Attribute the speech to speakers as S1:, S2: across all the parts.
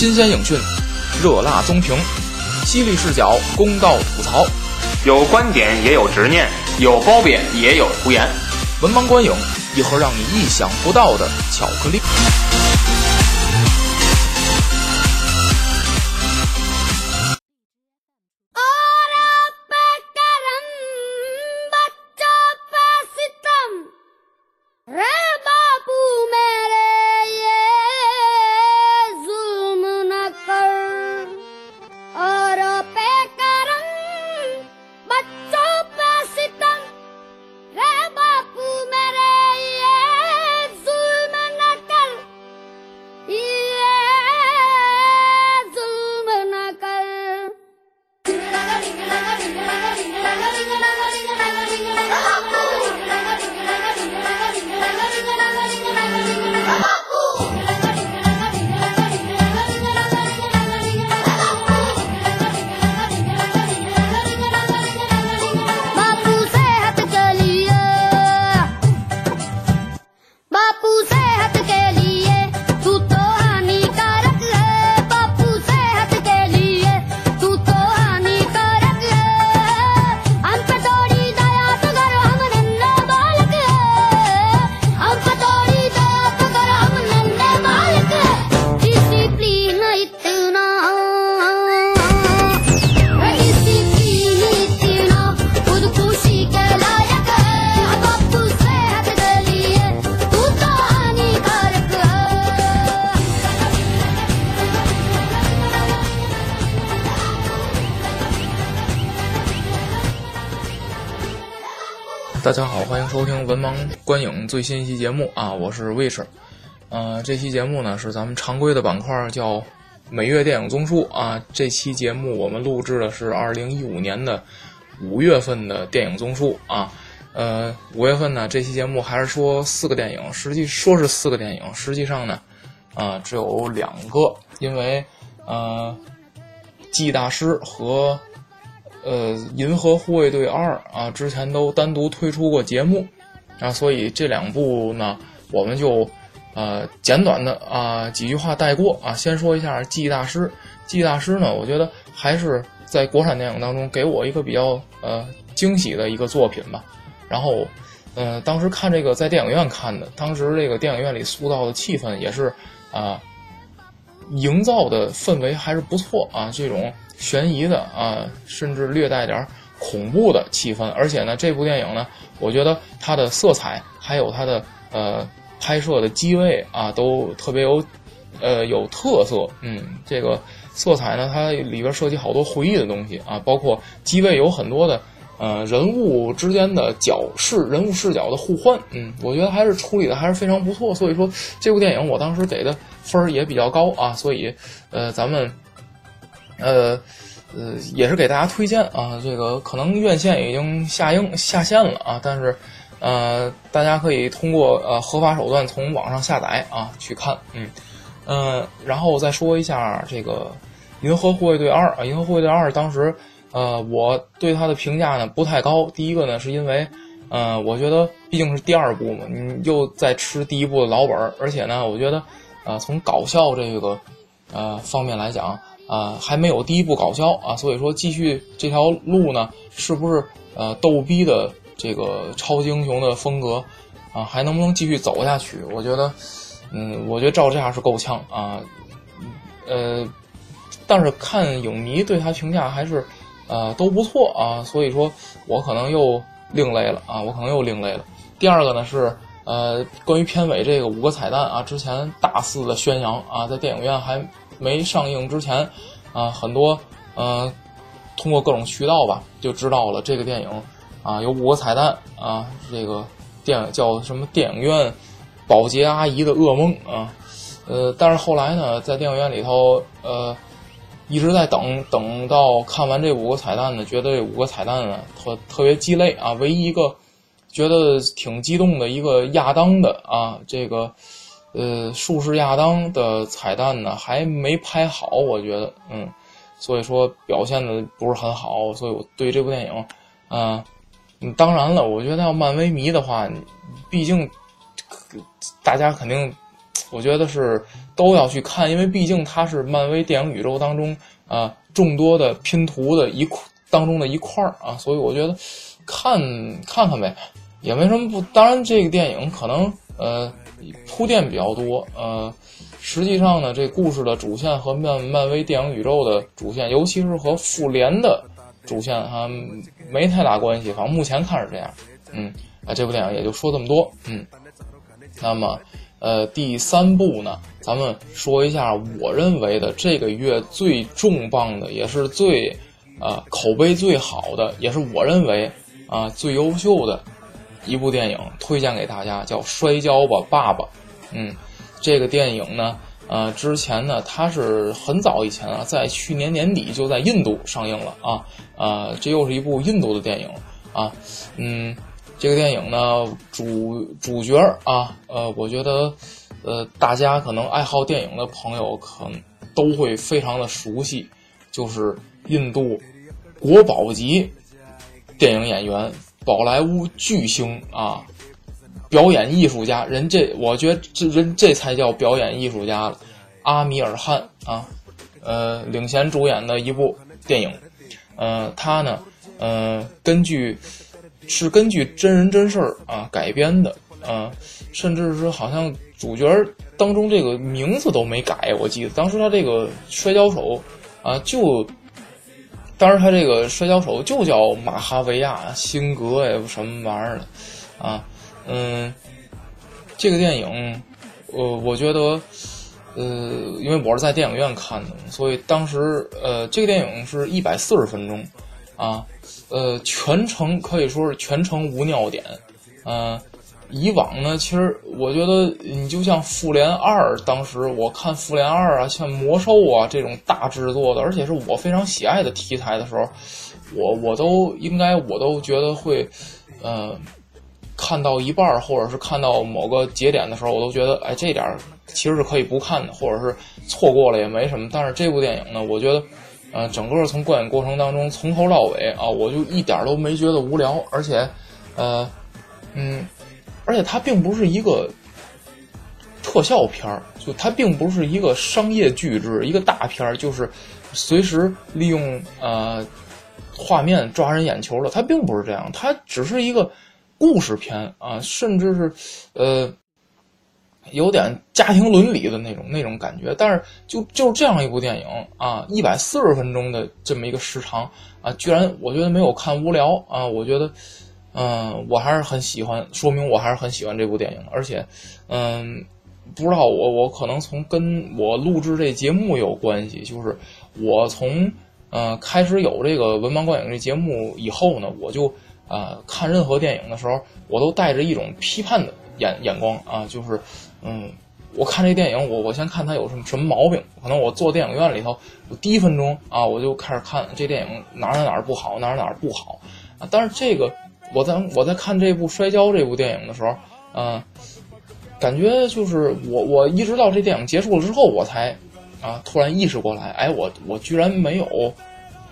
S1: 新鲜影讯，热辣综评，犀利视角，公道吐槽，
S2: 有观点也有执念，有褒贬也有胡言。
S1: 文盲观影，一盒让你意想不到的巧克力。大家好，欢迎收听文盲观影最新一期节目啊，我是 Wish，呃，这期节目呢是咱们常规的板块，叫每月电影综述啊。这期节目我们录制的是二零一五年的五月份的电影综述啊。呃，五月份呢，这期节目还是说四个电影，实际说是四个电影，实际上呢，啊，只有两个，因为呃，记忆大师和。呃，银河护卫队二啊，之前都单独推出过节目，啊，所以这两部呢，我们就呃简短的啊几句话带过啊。先说一下《记忆大师》，《记忆大师》呢，我觉得还是在国产电影当中给我一个比较呃惊喜的一个作品吧。然后，呃，当时看这个在电影院看的，当时这个电影院里塑造的气氛也是啊，营造的氛围还是不错啊，这种。悬疑的啊，甚至略带点恐怖的气氛，而且呢，这部电影呢，我觉得它的色彩还有它的呃拍摄的机位啊，都特别有呃有特色。嗯，这个色彩呢，它里边涉及好多回忆的东西啊，包括机位有很多的呃人物之间的角视人物视角的互换。嗯，我觉得还是处理的还是非常不错。所以说，这部电影我当时给的分儿也比较高啊。所以呃，咱们。呃，呃，也是给大家推荐啊，这个可能院线已经下映下线了啊，但是，呃，大家可以通过呃合法手段从网上下载啊去看，嗯，嗯，然后再说一下这个《银河护卫队二》啊，《银河护卫队二》当时，呃，我对它的评价呢不太高，第一个呢是因为，呃，我觉得毕竟是第二部嘛，你又在吃第一部的老本儿，而且呢，我觉得，呃，从搞笑这个，呃方面来讲。啊，还没有第一部搞笑啊，所以说继续这条路呢，是不是呃逗逼的这个超级英雄的风格啊，还能不能继续走下去？我觉得，嗯，我觉得照这样是够呛啊，呃，但是看影迷对他评价还是呃都不错啊，所以说我可能又另类了啊，我可能又另类了。第二个呢是呃关于片尾这个五个彩蛋啊，之前大肆的宣扬啊，在电影院还。没上映之前，啊，很多呃，通过各种渠道吧，就知道了这个电影啊，有五个彩蛋啊，这个电影叫什么？电影院保洁阿姨的噩梦啊，呃，但是后来呢，在电影院里头，呃，一直在等，等到看完这五个彩蛋呢，觉得这五个彩蛋呢特特别鸡肋啊，唯一一个觉得挺激动的一个亚当的啊，这个。呃，术士亚当的彩蛋呢还没拍好，我觉得，嗯，所以说表现的不是很好，所以我对这部电影，啊，当然了，我觉得要漫威迷的话，毕竟大家肯定我觉得是都要去看，因为毕竟它是漫威电影宇宙当中啊众多的拼图的一块当中的一块儿啊，所以我觉得看看看呗，也没什么不。当然，这个电影可能呃铺垫比较多，呃，实际上呢，这故事的主线和漫漫威电影宇宙的主线，尤其是和复联的主线哈没太大关系。反正目前看是这样，嗯，啊，这部电影也就说这么多，嗯，那么。呃，第三部呢，咱们说一下我认为的这个月最重磅的，也是最，啊口碑最好的，也是我认为啊最优秀的一部电影，推荐给大家，叫《摔跤吧，爸爸》。嗯，这个电影呢，呃，之前呢，它是很早以前啊，在去年年底就在印度上映了啊，啊，这又是一部印度的电影啊，嗯。这个电影呢，主主角啊，呃，我觉得，呃，大家可能爱好电影的朋友可能都会非常的熟悉，就是印度国宝级电影演员、宝莱坞巨星啊，表演艺术家，人这我觉得这人这才叫表演艺术家了，阿米尔汗啊，呃，领衔主演的一部电影，呃，他呢，呃，根据。是根据真人真事儿啊改编的啊，甚至是好像主角当中这个名字都没改，我记得当时他这个摔跤手啊就，当时他这个摔跤手就叫马哈维亚辛格呀什么玩意儿的啊，嗯，这个电影，呃，我觉得，呃，因为我是在电影院看的，所以当时呃，这个电影是一百四十分钟啊。呃，全程可以说是全程无尿点，呃，以往呢，其实我觉得你就像《复联二》，当时我看《复联二》啊，像《魔兽》啊这种大制作的，而且是我非常喜爱的题材的时候，我我都应该我都觉得会，呃，看到一半或者是看到某个节点的时候，我都觉得，哎，这点其实是可以不看的，或者是错过了也没什么。但是这部电影呢，我觉得。呃，整个从观影过程当中，从头到尾啊，我就一点都没觉得无聊，而且，呃，嗯，而且它并不是一个特效片儿，就它并不是一个商业巨制，一个大片儿，就是随时利用呃画面抓人眼球的，它并不是这样，它只是一个故事片啊，甚至是呃。有点家庭伦理的那种那种感觉，但是就就是这样一部电影啊，一百四十分钟的这么一个时长啊，居然我觉得没有看无聊啊，我觉得，嗯，我还是很喜欢，说明我还是很喜欢这部电影，而且，嗯，不知道我我可能从跟我录制这节目有关系，就是我从呃开始有这个文盲观影这节目以后呢，我就啊看任何电影的时候，我都带着一种批判的眼眼光啊，就是。嗯，我看这电影，我我先看它有什么什么毛病。可能我坐电影院里头，我第一分钟啊，我就开始看这电影哪儿哪哪不好，哪儿哪儿不好啊。但是这个我在我在看这部《摔跤》这部电影的时候，嗯，感觉就是我我一直到这电影结束了之后，我才啊突然意识过来，哎，我我居然没有，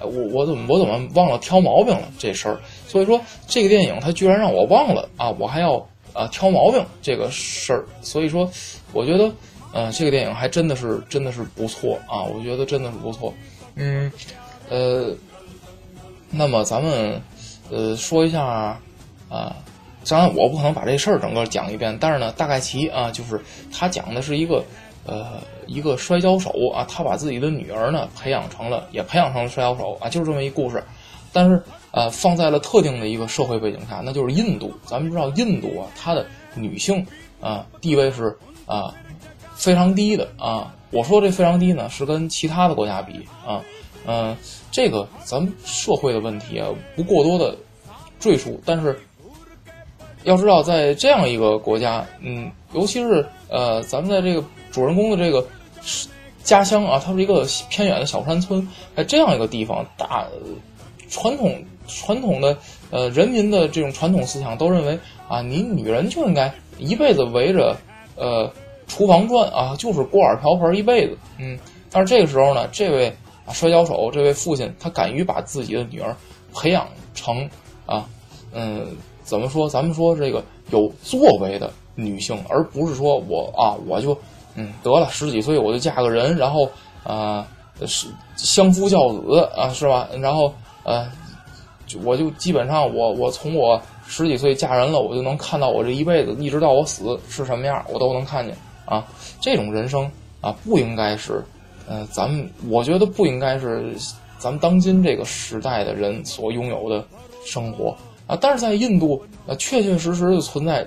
S1: 我我怎么我怎么忘了挑毛病了这事儿？所以说这个电影它居然让我忘了啊，我还要。啊，挑毛病这个事儿，所以说，我觉得，呃，这个电影还真的是真的是不错啊，我觉得真的是不错。嗯，呃，那么咱们呃说一下啊，当然我不可能把这事儿整个讲一遍，但是呢，大概其啊，就是他讲的是一个呃一个摔跤手啊，他把自己的女儿呢培养成了，也培养成了摔跤手啊，就是这么一故事，但是。呃，放在了特定的一个社会背景下，那就是印度。咱们知道，印度啊，它的女性啊地位是啊非常低的啊。我说这非常低呢，是跟其他的国家比啊。嗯，这个咱们社会的问题啊，不过多的赘述。但是要知道，在这样一个国家，嗯，尤其是呃，咱们在这个主人公的这个家乡啊，它是一个偏远的小山村，在这样一个地方，大传统。传统的呃人民的这种传统思想都认为啊，你女人就应该一辈子围着呃厨房转啊，就是锅碗瓢盆一辈子。嗯，但是这个时候呢，这位摔跤手，这位父亲，他敢于把自己的女儿培养成啊，嗯，怎么说？咱们说这个有作为的女性，而不是说我啊，我就嗯，得了，十几岁我就嫁个人，然后啊是相夫教子啊，是吧？然后呃，我就基本上我我从我十几岁嫁人了，我就能看到我这一辈子一直到我死是什么样，我都能看见啊。这种人生啊，不应该是，呃，咱们我觉得不应该是咱们当今这个时代的人所拥有的生活啊。但是在印度，呃，确确实实就存在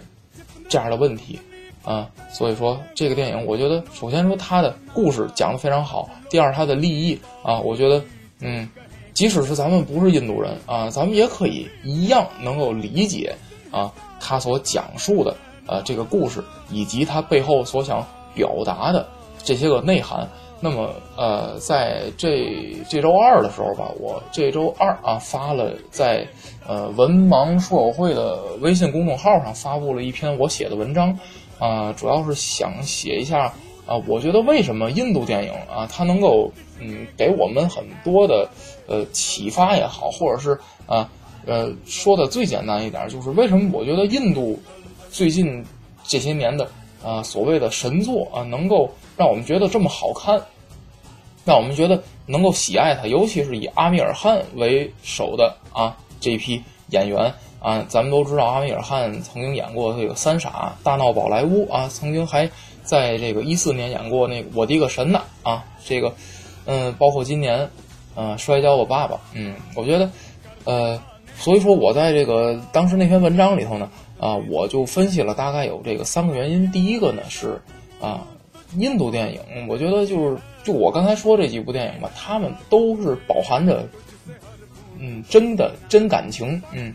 S1: 这样的问题啊。所以说，这个电影，我觉得首先说它的故事讲得非常好，第二它的立意啊，我觉得，嗯。即使是咱们不是印度人啊，咱们也可以一样能够理解啊他所讲述的呃这个故事以及他背后所想表达的这些个内涵。那么呃，在这这周二的时候吧，我这周二啊发了在呃文盲书友会的微信公众号上发布了一篇我写的文章啊，主要是想写一下啊，我觉得为什么印度电影啊它能够嗯给我们很多的。呃，启发也好，或者是啊，呃，说的最简单一点，就是为什么我觉得印度最近这些年的啊所谓的神作啊，能够让我们觉得这么好看，让我们觉得能够喜爱他，尤其是以阿米尔汗为首的啊这批演员啊，咱们都知道阿米尔汗曾经演过这个《三傻大闹宝莱坞》啊，曾经还在这个一四年演过那个《我的一个神呐》啊，这个嗯，包括今年。嗯，摔跤我，爸爸。嗯，我觉得，呃，所以说我在这个当时那篇文章里头呢，啊，我就分析了大概有这个三个原因。第一个呢是，啊，印度电影，我觉得就是就我刚才说这几部电影吧，他们都是饱含着，嗯，真的真感情，嗯，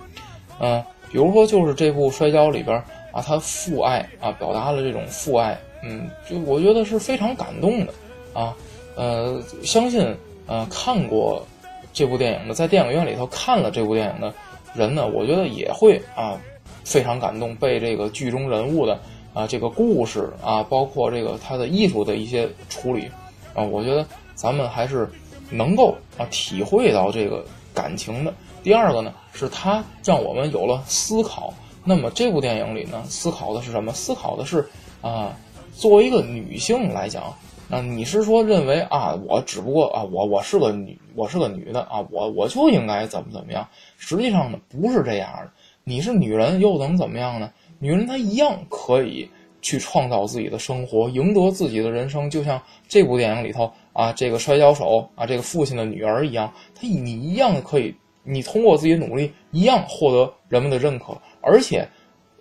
S1: 嗯，比如说就是这部摔跤里边啊，他父爱啊，表达了这种父爱，嗯，就我觉得是非常感动的，啊，呃，相信。呃，看过这部电影的，在电影院里头看了这部电影的人呢，我觉得也会啊非常感动，被这个剧中人物的啊这个故事啊，包括这个他的艺术的一些处理啊，我觉得咱们还是能够啊体会到这个感情的。第二个呢，是他让我们有了思考。那么这部电影里呢，思考的是什么？思考的是啊，作为一个女性来讲。那你是说认为啊，我只不过啊，我我是个女，我是个女的啊，我我就应该怎么怎么样？实际上呢，不是这样的。你是女人又能怎么样呢？女人她一样可以去创造自己的生活，赢得自己的人生。就像这部电影里头啊，这个摔跤手啊，这个父亲的女儿一样，他你一样可以，你通过自己努力一样获得人们的认可。而且，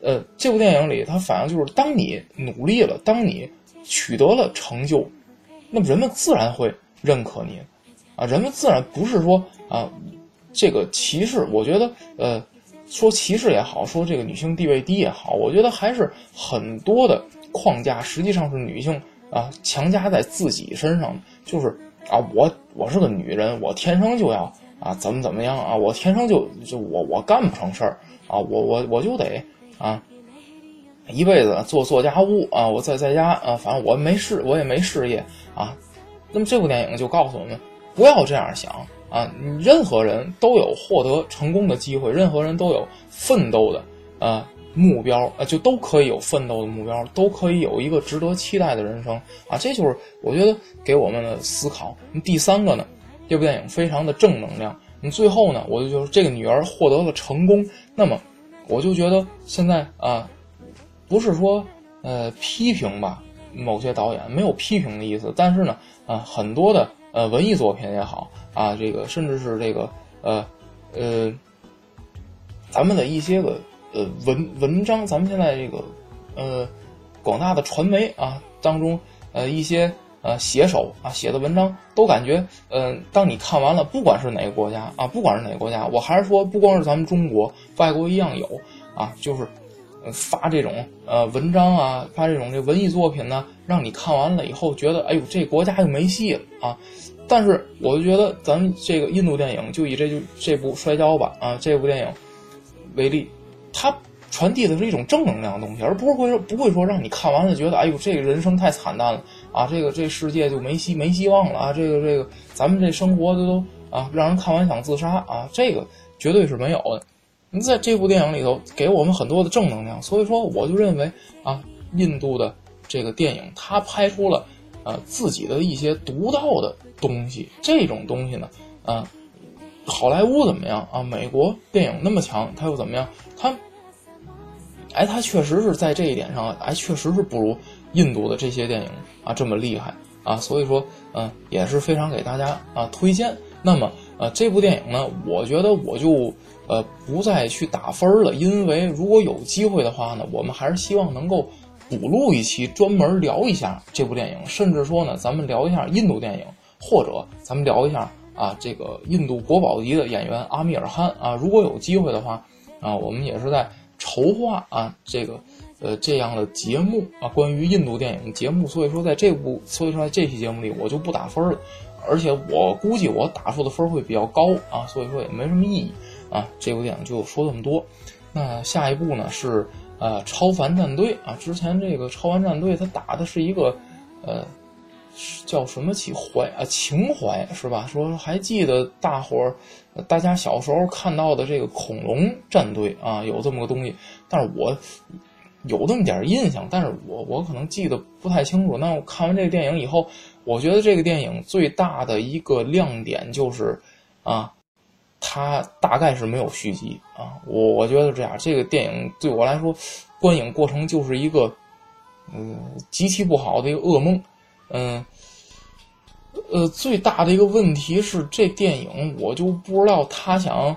S1: 呃，这部电影里它反映就是，当你努力了，当你。取得了成就，那么人们自然会认可你，啊，人们自然不是说啊，这个歧视。我觉得，呃，说歧视也好，说这个女性地位低也好，我觉得还是很多的框架实际上是女性啊强加在自己身上，就是啊，我我是个女人，我天生就要啊怎么怎么样啊，我天生就就我我干不成事儿啊，我我我就得啊。一辈子做做家务啊，我在在家啊，反正我没事，我也没事业啊。那么这部电影就告诉我们，不要这样想啊！你任何人都有获得成功的机会，任何人都有奋斗的啊目标啊，就都可以有奋斗的目标，都可以有一个值得期待的人生啊！这就是我觉得给我们的思考。第三个呢，这部电影非常的正能量。你最后呢，我就觉得这个女儿获得了成功，那么我就觉得现在啊。不是说，呃，批评吧，某些导演没有批评的意思，但是呢，啊，很多的呃文艺作品也好啊，这个甚至是这个呃呃，咱们的一些个呃文文章，咱们现在这个呃广大的传媒啊当中呃一些呃写手啊写的文章，都感觉嗯，当你看完了，不管是哪个国家啊，不管是哪个国家，我还是说，不光是咱们中国，外国一样有啊，就是。发这种呃文章啊，发这种这文艺作品呢，让你看完了以后觉得，哎呦，这国家就没戏了啊！但是我就觉得，咱们这个印度电影，就以这就这部摔跤吧啊这部电影为例，它传递的是一种正能量的东西，而不是会说不会说让你看完了觉得，哎呦，这个人生太惨淡了啊，这个这世界就没希没希望了啊，这个这个咱们这生活的都啊，让人看完想自杀啊，这个绝对是没有的。你在这部电影里头给我们很多的正能量，所以说我就认为啊，印度的这个电影它拍出了呃自己的一些独到的东西，这种东西呢，啊，好莱坞怎么样啊？美国电影那么强，它又怎么样？它，哎，它确实是在这一点上，哎，确实是不如印度的这些电影啊这么厉害啊，所以说，嗯，也是非常给大家啊推荐。那么，呃，这部电影呢，我觉得我就。呃，不再去打分了，因为如果有机会的话呢，我们还是希望能够补录一期，专门聊一下这部电影，甚至说呢，咱们聊一下印度电影，或者咱们聊一下啊，这个印度国宝级的演员阿米尔汗啊，如果有机会的话啊，我们也是在筹划啊这个呃这样的节目啊，关于印度电影节目，所以说在这部，所以说在这期节目里我就不打分了，而且我估计我打出的分会比较高啊，所以说也没什么意义。啊，这部电影就说这么多。那下一步呢是呃超凡战队啊。之前这个超凡战队他打的是一个呃叫什么起怀啊情怀是吧？说还记得大伙儿大家小时候看到的这个恐龙战队啊，有这么个东西。但是我有那么点印象，但是我我可能记得不太清楚。那我看完这个电影以后，我觉得这个电影最大的一个亮点就是啊。它大概是没有续集啊，我我觉得这样，这个电影对我来说，观影过程就是一个，嗯，极其不好的一个噩梦，嗯，呃，最大的一个问题是这电影我就不知道他想，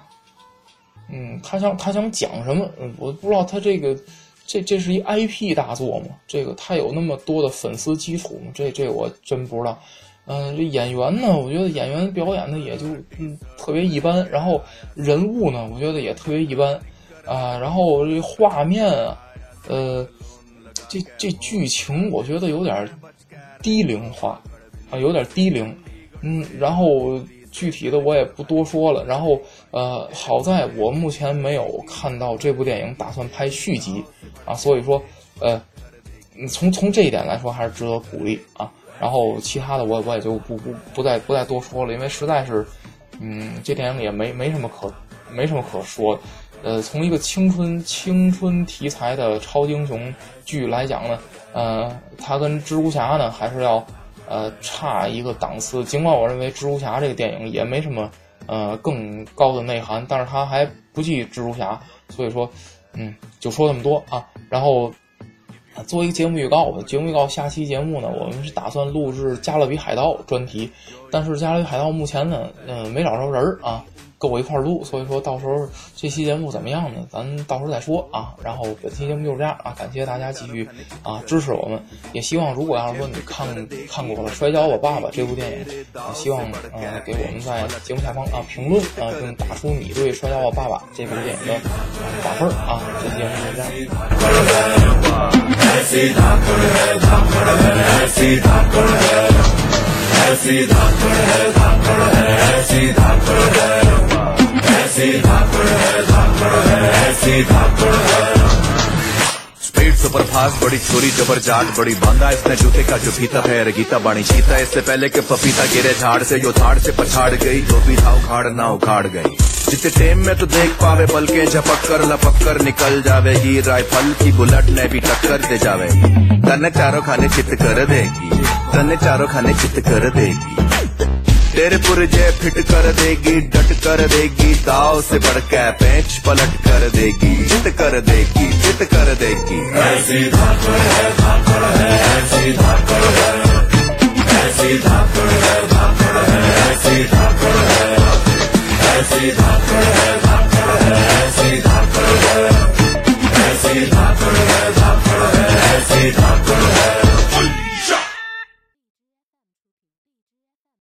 S1: 嗯，他想他想讲什么，我不知道他这个，这这是一 IP 大作吗？这个他有那么多的粉丝基础吗？这这我真不知道。嗯，这演员呢，我觉得演员表演的也就嗯特别一般，然后人物呢，我觉得也特别一般，啊，然后这画面啊，呃，这这剧情我觉得有点低龄化，啊，有点低龄，嗯，然后具体的我也不多说了，然后呃，好在我目前没有看到这部电影打算拍续集，啊，所以说呃，从从这一点来说还是值得鼓励啊。然后其他的我我也就不不不再不再多说了，因为实在是，嗯，这电影也没没什么可没什么可说。呃，从一个青春青春题材的超英雄剧来讲呢，呃，它跟蜘蛛侠呢还是要呃差一个档次。尽管我认为蜘蛛侠这个电影也没什么呃更高的内涵，但是它还不及蜘蛛侠，所以说，嗯，就说这么多啊。然后。做一个节目预告吧。节目预告，下期节目呢，我们是打算录制《加勒比海盗》专题，但是《加勒比海盗》目前呢，嗯，没找着人儿啊。跟我一块儿录，所以说到时候这期节目怎么样呢？咱到时候再说啊。然后本期节目就是这样啊，感谢大家继续啊支持我们，也希望如果要是说你看看过了《摔跤我爸爸》这部电影，也希望呃给我们在节目下方啊评论啊，并打出你对《摔跤我爸爸》这部电影的打分啊。这期节目就这样。
S3: speed super fast, बड़ी छोरी जबर जाट बड़ी बांधा इसने जूते का जो फीता है गीता बाणी चीता। इससे पहले के पपीता गिरे झाड़ से जो झाड़ से पछाड़ गई। जो भी था, उखाड़ ना उखाड़ गई। जितने टेम में तो देख पावे पल के झपक कर, लपक कर निकल जावेगी। राइफल की बुलेट ने भी टक्कर दे जावेगी। तने चारों खाने चित कर देगी। तने चारों खाने चित कर देगी तेरे पुरजे फिट कर देगी डट कर देगी दाव से बढ़ के पेंच पलट कर देगी चित कर देगी चित कर देगी ऐसी धाकड़ है धाकड़ है ऐसी धाकड़ है ऐसी धाकड़ है धाकड़ है ऐसी धाकड़ है ऐसी धाकड़ है धाकड़ है ऐसी धाकड़ है ऐसी धाकड़ है धाकड़ है ऐसी धाकड़